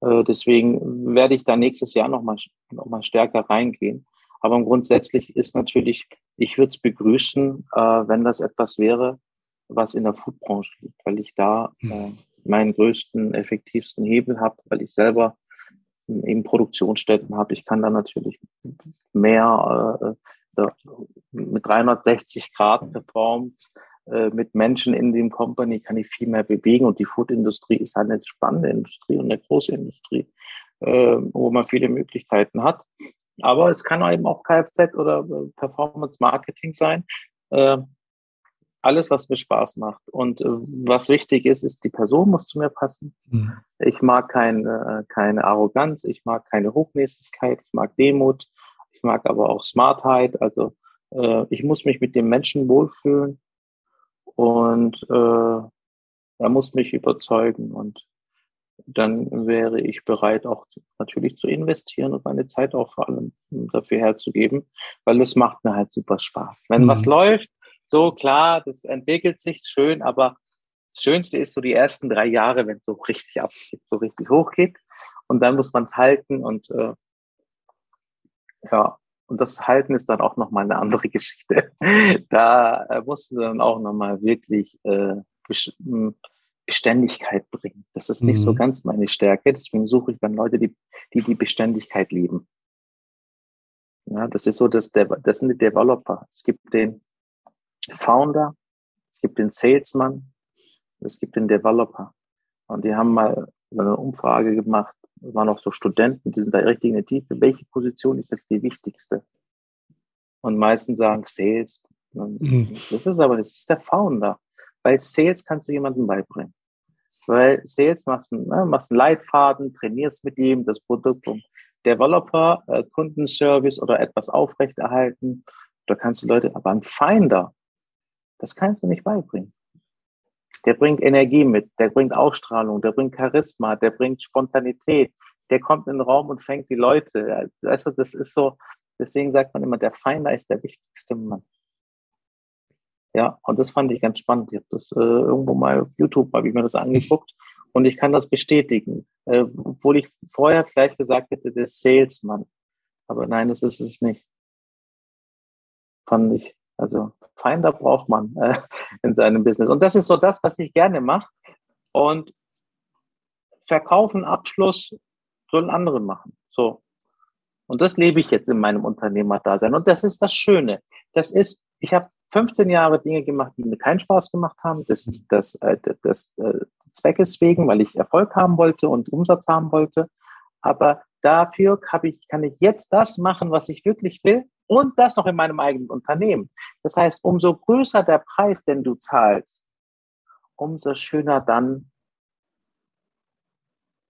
Äh, deswegen werde ich da nächstes Jahr nochmal noch mal stärker reingehen. Aber grundsätzlich ist natürlich, ich würde es begrüßen, äh, wenn das etwas wäre, was in der Foodbranche liegt, weil ich da mhm. äh, meinen größten, effektivsten Hebel habe, weil ich selber eben Produktionsstätten habe. Ich kann da natürlich mehr äh, mit 360 Grad performt, äh, mit Menschen in dem Company kann ich viel mehr bewegen und die Food-Industrie ist halt eine spannende Industrie und eine große Industrie, äh, wo man viele Möglichkeiten hat. Aber es kann eben auch Kfz oder äh, Performance Marketing sein. Alles, was mir Spaß macht. Und äh, was wichtig ist, ist, die Person muss zu mir passen. Mhm. Ich mag keine, äh, keine Arroganz, ich mag keine Hochnäsigkeit, ich mag Demut, ich mag aber auch Smartheit. Also äh, ich muss mich mit dem Menschen wohlfühlen und äh, er muss mich überzeugen. Und dann wäre ich bereit, auch natürlich zu investieren und meine Zeit auch vor allem dafür herzugeben, weil es macht mir halt super Spaß. Wenn mhm. was läuft, so klar, das entwickelt sich schön, aber das Schönste ist so die ersten drei Jahre, wenn es so richtig abgeht, so richtig hochgeht. Und dann muss man es halten und äh, ja, und das Halten ist dann auch nochmal eine andere Geschichte. da äh, musst du dann auch nochmal wirklich äh, hm, Beständigkeit bringen. Das ist nicht mhm. so ganz meine Stärke. Deswegen suche ich dann Leute, die die, die Beständigkeit lieben. Ja, das ist so, dass der, das sind die Developer. Es gibt den Founder, es gibt den Salesman, es gibt den Developer. Und die haben mal eine Umfrage gemacht, es waren auch so Studenten, die sind da richtig in der Tiefe. Welche Position ist jetzt die wichtigste? Und meistens sagen Sales. Mhm. Das ist aber, das ist der Founder. Weil Sales kannst du jemandem beibringen. Weil Sales machst du ne, machst einen Leitfaden, trainierst mit ihm das Produkt und Developer, äh, Kundenservice oder etwas aufrechterhalten. Da kannst du Leute, aber ein Finder, das kannst du nicht beibringen. Der bringt Energie mit, der bringt Ausstrahlung, der bringt Charisma, der bringt Spontanität, der kommt in den Raum und fängt die Leute. Also das ist so, deswegen sagt man immer, der Finder ist der wichtigste Mann. Ja, und das fand ich ganz spannend. Ich habe das äh, irgendwo mal auf YouTube, habe ich mir das angeguckt und ich kann das bestätigen. Äh, obwohl ich vorher vielleicht gesagt hätte, der Salesman. Aber nein, das ist es nicht. Fand ich. Also Feinde braucht man äh, in seinem Business. Und das ist so das, was ich gerne mache. Und Verkaufen, Abschluss sollen andere machen. So. Und das lebe ich jetzt in meinem Unternehmerdasein. Und das ist das Schöne. Das ist, ich habe 15 Jahre Dinge gemacht, die mir keinen Spaß gemacht haben, das, das, äh, das äh, Zweckes wegen, weil ich Erfolg haben wollte und Umsatz haben wollte. Aber dafür ich, kann ich jetzt das machen, was ich wirklich will Und das noch in meinem eigenen Unternehmen. Das heißt, umso größer der Preis, den du zahlst, umso schöner dann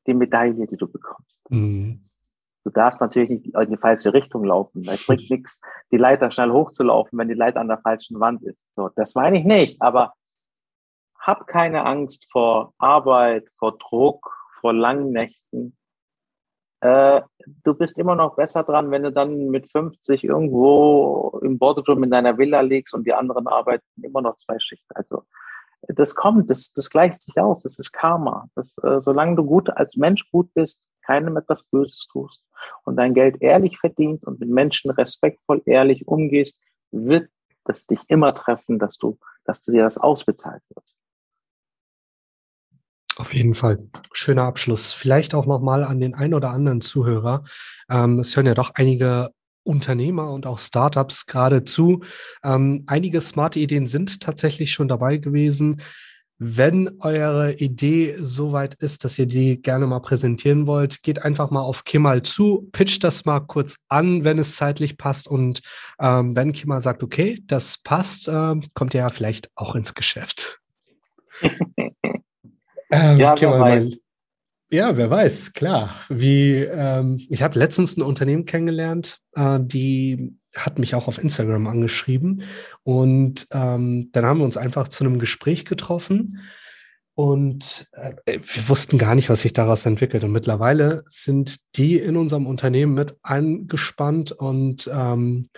die Medaille, die du bekommst. Mhm. Du darfst natürlich nicht in die falsche Richtung laufen. Es bringt nichts, die Leiter schnell hochzulaufen, wenn die Leiter an der falschen Wand ist. So, das meine ich nicht, aber hab keine Angst vor Arbeit, vor Druck, vor langen Nächten. Äh, du bist immer noch besser dran, wenn du dann mit 50 irgendwo im Boardroom in deiner Villa liegst und die anderen arbeiten immer noch zwei Schichten. Also das kommt, das, das gleicht sich aus, das ist Karma. Das, äh, solange du gut als Mensch gut bist, keinem etwas Böses tust und dein Geld ehrlich verdienst und mit Menschen respektvoll ehrlich umgehst, wird das dich immer treffen, dass du, dass dir das ausbezahlt wird. Auf jeden Fall. Schöner Abschluss. Vielleicht auch nochmal an den ein oder anderen Zuhörer. Ähm, es hören ja doch einige Unternehmer und auch Startups gerade zu. Ähm, einige smarte Ideen sind tatsächlich schon dabei gewesen. Wenn eure Idee so weit ist, dass ihr die gerne mal präsentieren wollt, geht einfach mal auf Kemal zu, pitcht das mal kurz an, wenn es zeitlich passt. Und ähm, wenn Kemal sagt, okay, das passt, ähm, kommt ihr ja vielleicht auch ins Geschäft. ähm, ja, wer weiß. Ja, wer weiß, klar. Wie ähm, ich habe letztens ein Unternehmen kennengelernt, äh, die hat mich auch auf Instagram angeschrieben und ähm, dann haben wir uns einfach zu einem Gespräch getroffen und äh, wir wussten gar nicht, was sich daraus entwickelt. Und mittlerweile sind die in unserem Unternehmen mit eingespannt und ähm,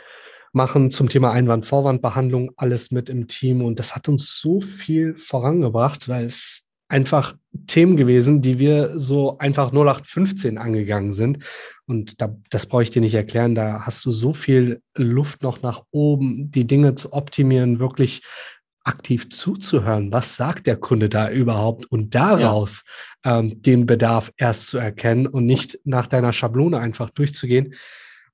machen zum Thema Einwand-Vorwand-Behandlung alles mit im Team. Und das hat uns so viel vorangebracht, weil es einfach Themen gewesen, die wir so einfach 0815 angegangen sind. Und da, das brauche ich dir nicht erklären. Da hast du so viel Luft noch nach oben, die Dinge zu optimieren, wirklich aktiv zuzuhören. Was sagt der Kunde da überhaupt? Und daraus ja. ähm, den Bedarf erst zu erkennen und nicht nach deiner Schablone einfach durchzugehen.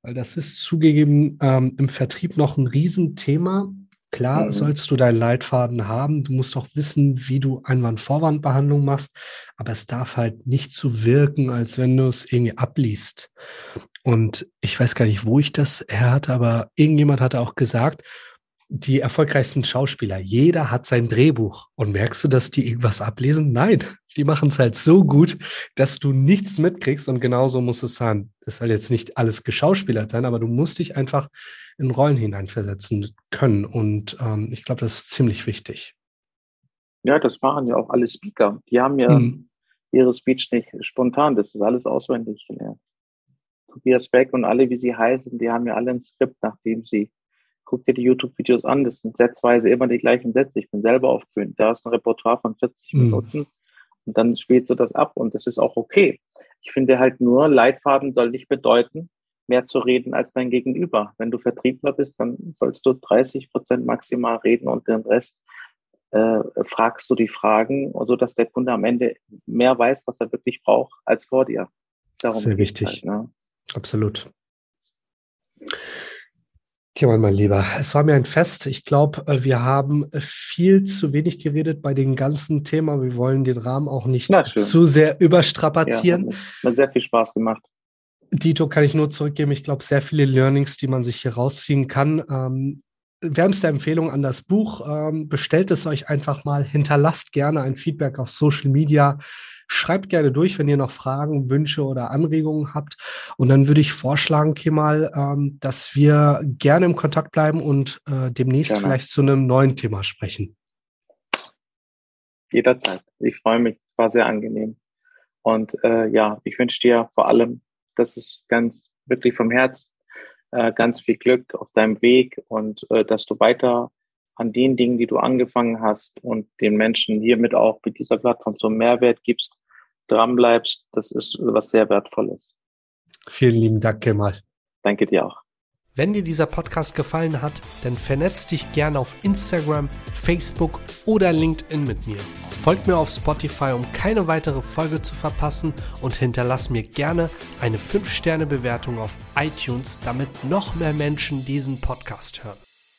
Weil das ist zugegeben ähm, im Vertrieb noch ein Riesenthema Klar mhm. sollst du deinen Leitfaden haben. Du musst auch wissen, wie du Einwand-Vorwand-Behandlung machst. Aber es darf halt nicht so wirken, als wenn du es irgendwie abliest. Und ich weiß gar nicht, wo ich das her hatte, aber irgendjemand hatte auch gesagt, die erfolgreichsten Schauspieler, jeder hat sein Drehbuch. Und merkst du, dass die irgendwas ablesen? Nein, die machen es halt so gut, dass du nichts mitkriegst. Und genauso muss es sein. Es soll jetzt nicht alles geschauspielert sein, aber du musst dich einfach in Rollen hineinversetzen können. Und ähm, ich glaube, das ist ziemlich wichtig. Ja, das machen ja auch alle Speaker. Die haben ja hm. ihre Speech nicht spontan. Das ist alles auswendig gelernt. Tobias Beck und alle, wie sie heißen, die haben ja alle ein Skript, nachdem sie guck dir die YouTube-Videos an, das sind setzweise immer die gleichen Sätze. Ich bin selber aufgewöhnt. Da ist ein Repertoire von 40 mhm. Und dann spielst du das ab und das ist auch okay. Ich finde halt nur, Leitfaden soll nicht bedeuten, mehr zu reden als dein Gegenüber. Wenn du Vertriebler bist, dann sollst du 30 Prozent maximal reden und den Rest äh, fragst du die Fragen, sodass der Kunde am Ende mehr weiß, was er wirklich braucht, als vor dir. Darum Sehr wichtig. Halt, ne? Absolut. Kemal, mein Lieber, es war mir ein Fest. Ich glaube, äh, wir haben viel zu wenig geredet bei dem ganzen Thema. Wir wollen den Rahmen auch nicht zu sehr überstrapazieren. Ja, hat sehr viel Spaß gemacht. Dito kann ich nur zurückgeben. Ich glaube, sehr viele Learnings, die man sich hier rausziehen kann. Ähm, wärmste Empfehlung an das Buch. Ähm, bestellt es euch einfach mal. Hinterlasst gerne ein Feedback auf Social Media. Schreibt gerne durch, wenn ihr noch Fragen, Wünsche oder Anregungen habt. Und dann würde ich vorschlagen, Kemal, ähm, dass wir gerne im Kontakt bleiben und äh, demnächst gerne. vielleicht zu einem neuen Thema sprechen. Jederzeit. Ich freue mich. Es war sehr angenehm. Und äh, ja, ich wünsche dir vor allem, dass es ganz wirklich vom Herzen äh, ganz viel Glück auf deinem Weg und äh, dass du weiter an den Dingen, die du angefangen hast und den Menschen hiermit auch mit dieser Plattform so Mehrwert gibst, dranbleibst. Das ist was sehr Wertvolles. Vielen lieben Dank, Kemal. Danke dir auch. Wenn dir dieser Podcast gefallen hat, dann vernetz dich gerne auf Instagram, Facebook oder LinkedIn mit mir. Folgt mir auf Spotify, um keine weitere Folge zu verpassen und hinterlass mir gerne eine 5-Sterne-Bewertung auf iTunes, damit noch mehr Menschen diesen Podcast hören.